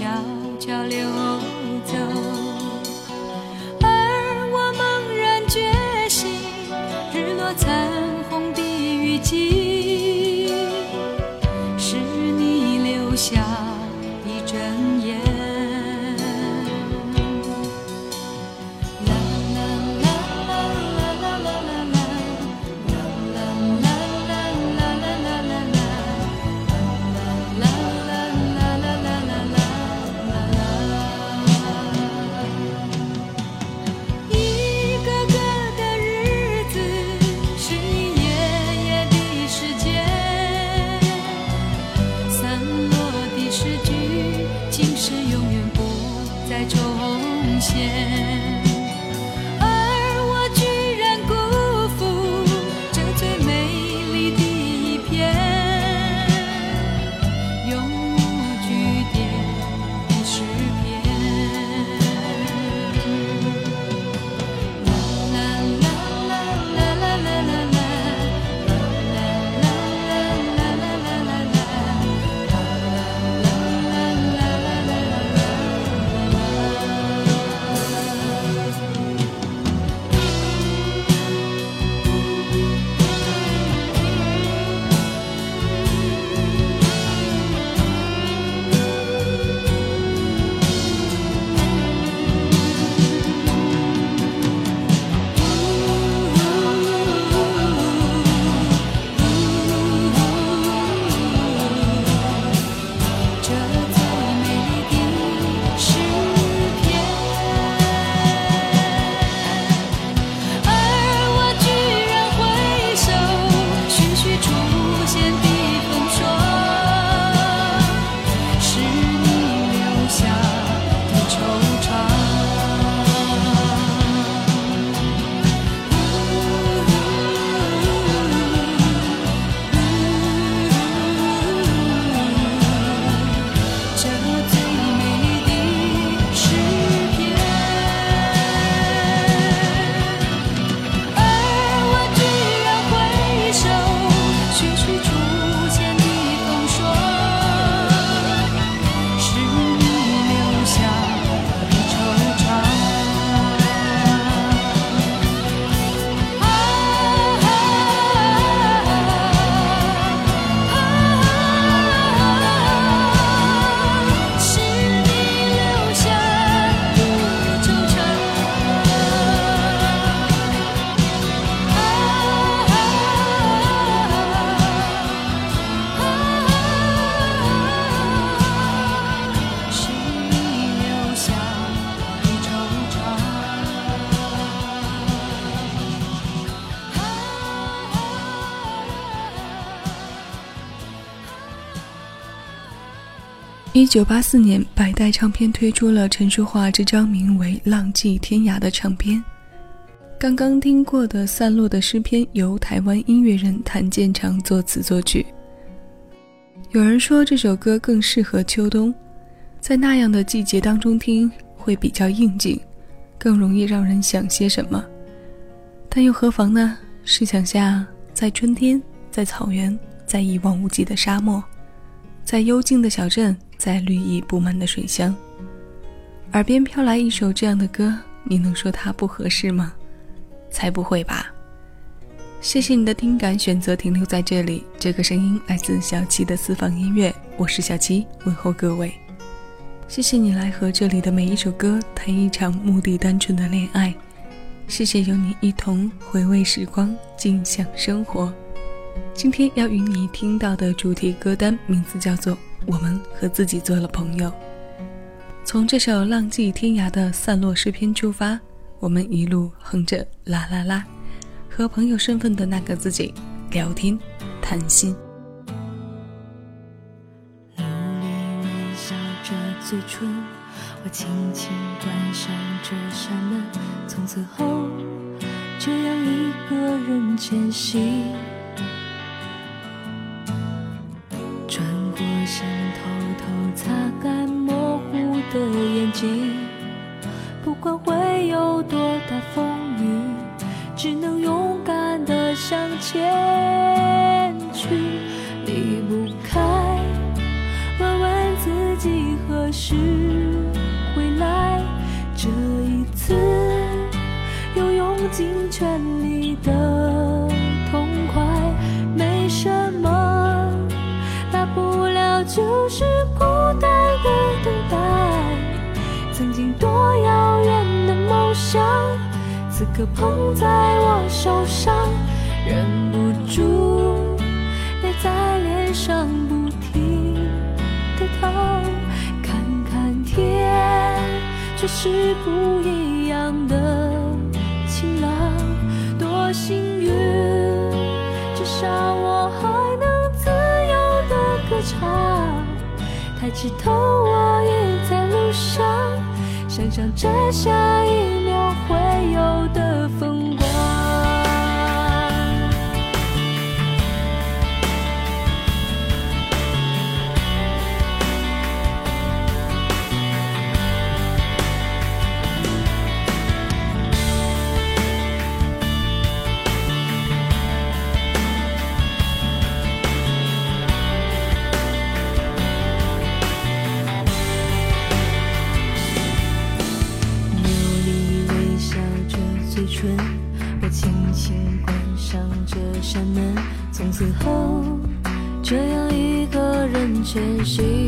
悄悄流走，而我猛然觉醒，日落残红的雨季。一九八四年，百代唱片推出了陈淑桦这张名为《浪迹天涯》的唱片。刚刚听过的《散落的诗篇》由台湾音乐人谭健常作词作曲。有人说这首歌更适合秋冬，在那样的季节当中听会比较应景，更容易让人想些什么。但又何妨呢？试想下，在春天，在草原，在一望无际的沙漠，在幽静的小镇。在绿意布满的水乡，耳边飘来一首这样的歌，你能说它不合适吗？才不会吧！谢谢你的听感，选择停留在这里。这个声音来自小七的私房音乐，我是小七，问候各位。谢谢你来和这里的每一首歌谈一场目的单纯的恋爱。谢谢有你一同回味时光，尽享生活。今天要与你听到的主题歌单名字叫做《我们和自己做了朋友》。从这首浪迹天涯的散落诗篇出发，我们一路哼着啦啦啦，和朋友身份的那个自己聊天谈心。努力微笑着嘴唇，我轻轻关上这扇门，从此后这样一个人前行。不管会有多大风雨，只能勇敢的向前。想，此刻捧在我手上，忍不住泪在脸上不停的淌。看看天，却是不一样的晴朗，多幸运，至少我还能自由的歌唱。抬起头，我也在路上，想象着下一会有的风人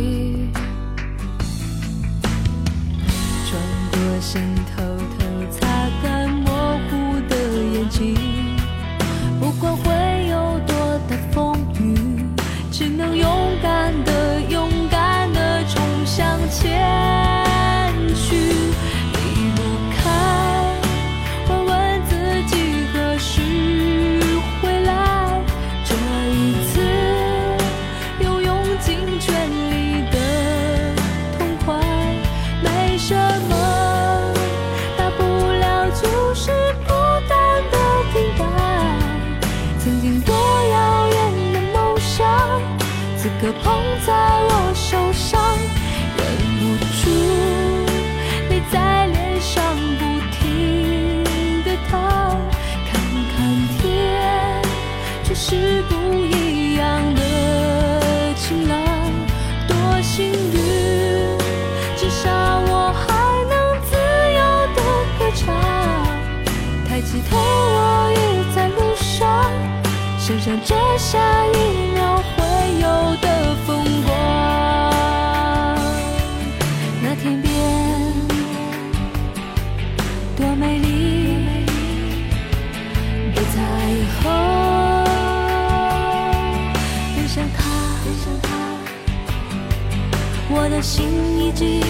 心已经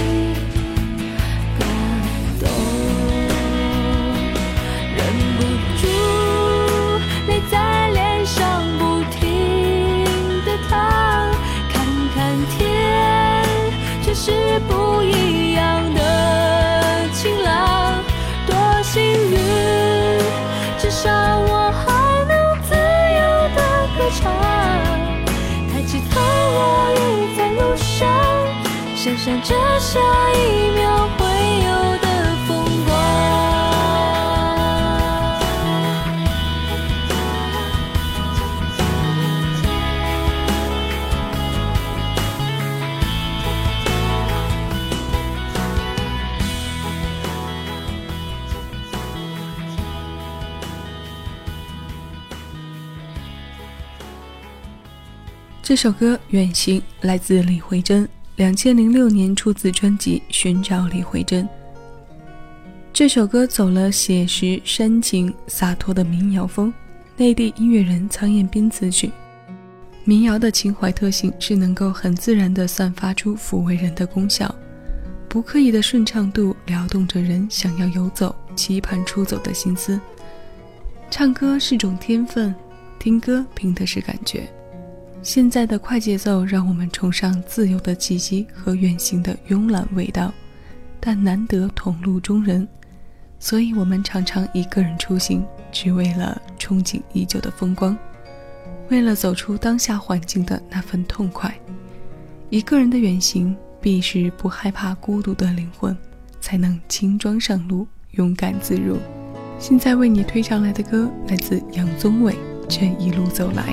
想象着下一秒会有的风光这首歌远行来自李慧珍。两千零六年出自专辑《寻找李慧珍》。这首歌走了写实、煽情、洒脱的民谣风，内地音乐人苍彦斌词曲。民谣的情怀特性是能够很自然地散发出抚慰人的功效，不刻意的顺畅度撩动着人想要游走、期盼出走的心思。唱歌是种天分，听歌凭的是感觉。现在的快节奏让我们崇尚自由的气息和远行的慵懒味道，但难得同路中人，所以我们常常一个人出行，只为了憧憬已久的风光。为了走出当下环境的那份痛快，一个人的远行必是不害怕孤独的灵魂，才能轻装上路，勇敢自如。现在为你推上来的歌来自杨宗纬，《这一路走来》。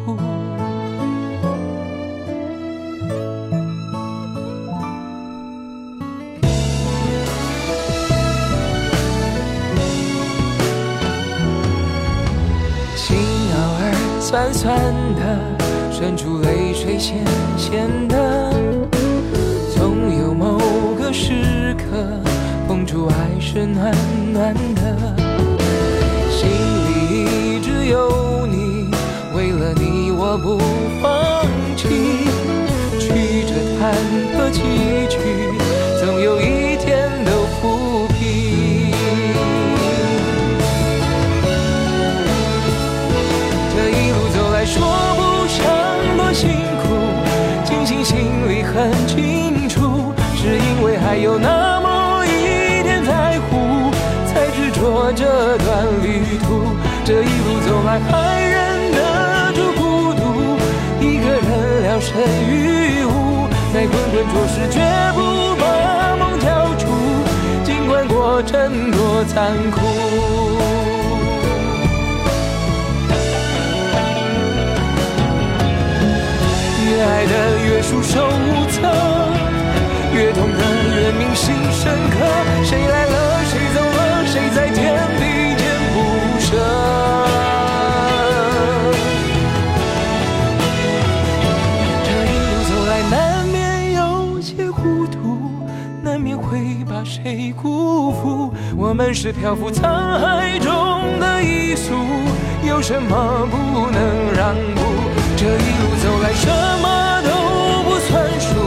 酸酸的。渗出泪水，咸咸的。总有某个时刻，碰触爱是暖暖的。人聊胜于无，在滚滚浊世，绝不把梦交出，尽管过程多残酷。越爱的越束手无策，越痛的越铭心深刻。谁来了，谁走了，谁在天我们是漂浮沧海中的一粟，有什么不能让步？这一路走来，什么都不算数。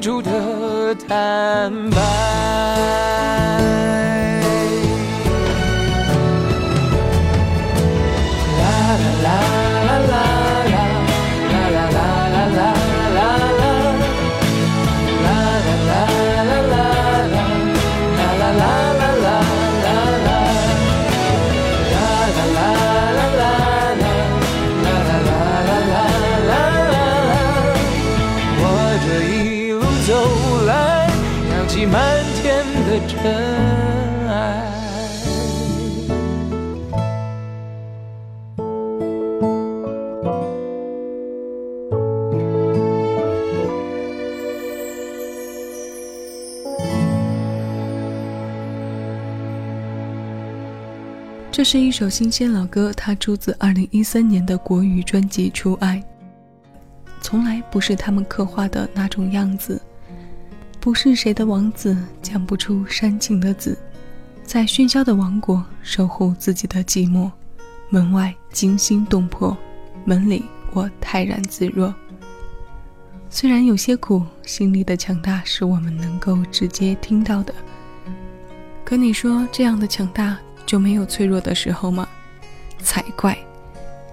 最初的坦白。这是一首新鲜老歌，它出自2013年的国语专辑《初爱》。从来不是他们刻画的那种样子，不是谁的王子讲不出煽情的字，在喧嚣的王国守护自己的寂寞，门外惊心动魄，门里我泰然自若。虽然有些苦，心里的强大是我们能够直接听到的。可你说这样的强大？就没有脆弱的时候吗？才怪！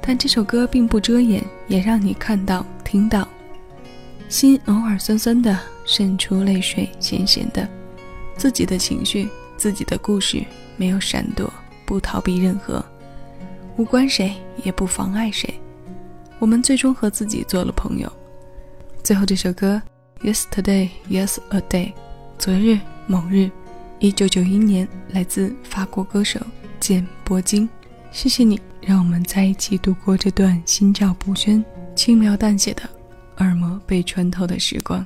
但这首歌并不遮掩，也让你看到、听到。心偶尔酸酸的，渗出泪水，咸咸的。自己的情绪，自己的故事，没有闪躲，不逃避任何，无关谁，也不妨碍谁。我们最终和自己做了朋友。最后这首歌，Yesterday, Yes a Day，昨日，某日。一九九一年，来自法国歌手简·铂金。谢谢你，让我们在一起度过这段心照不宣、轻描淡写的耳膜被穿透的时光。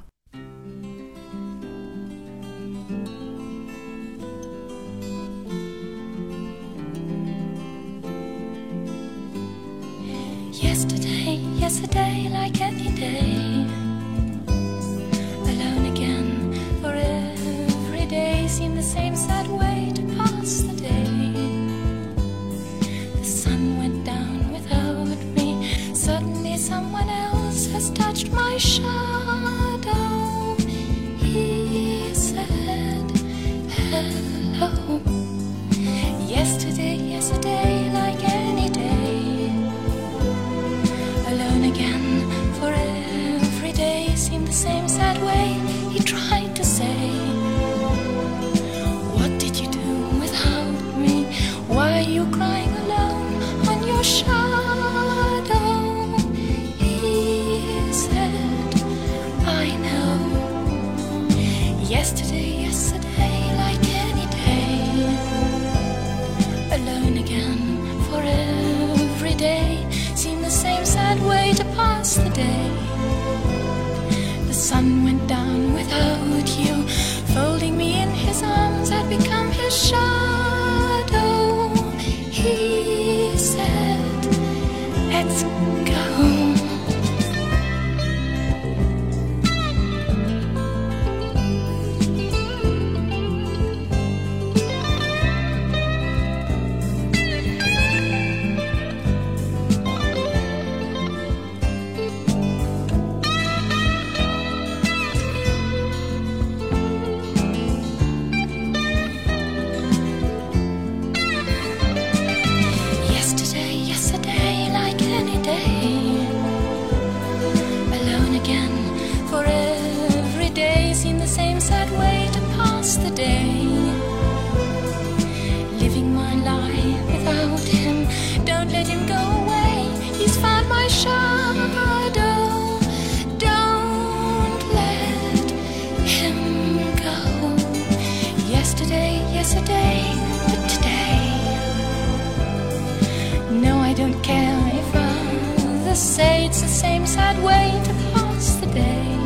say it's the same sad way to pass the day.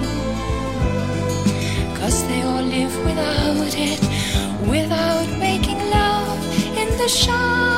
Cause they all live without it, without making love in the shine.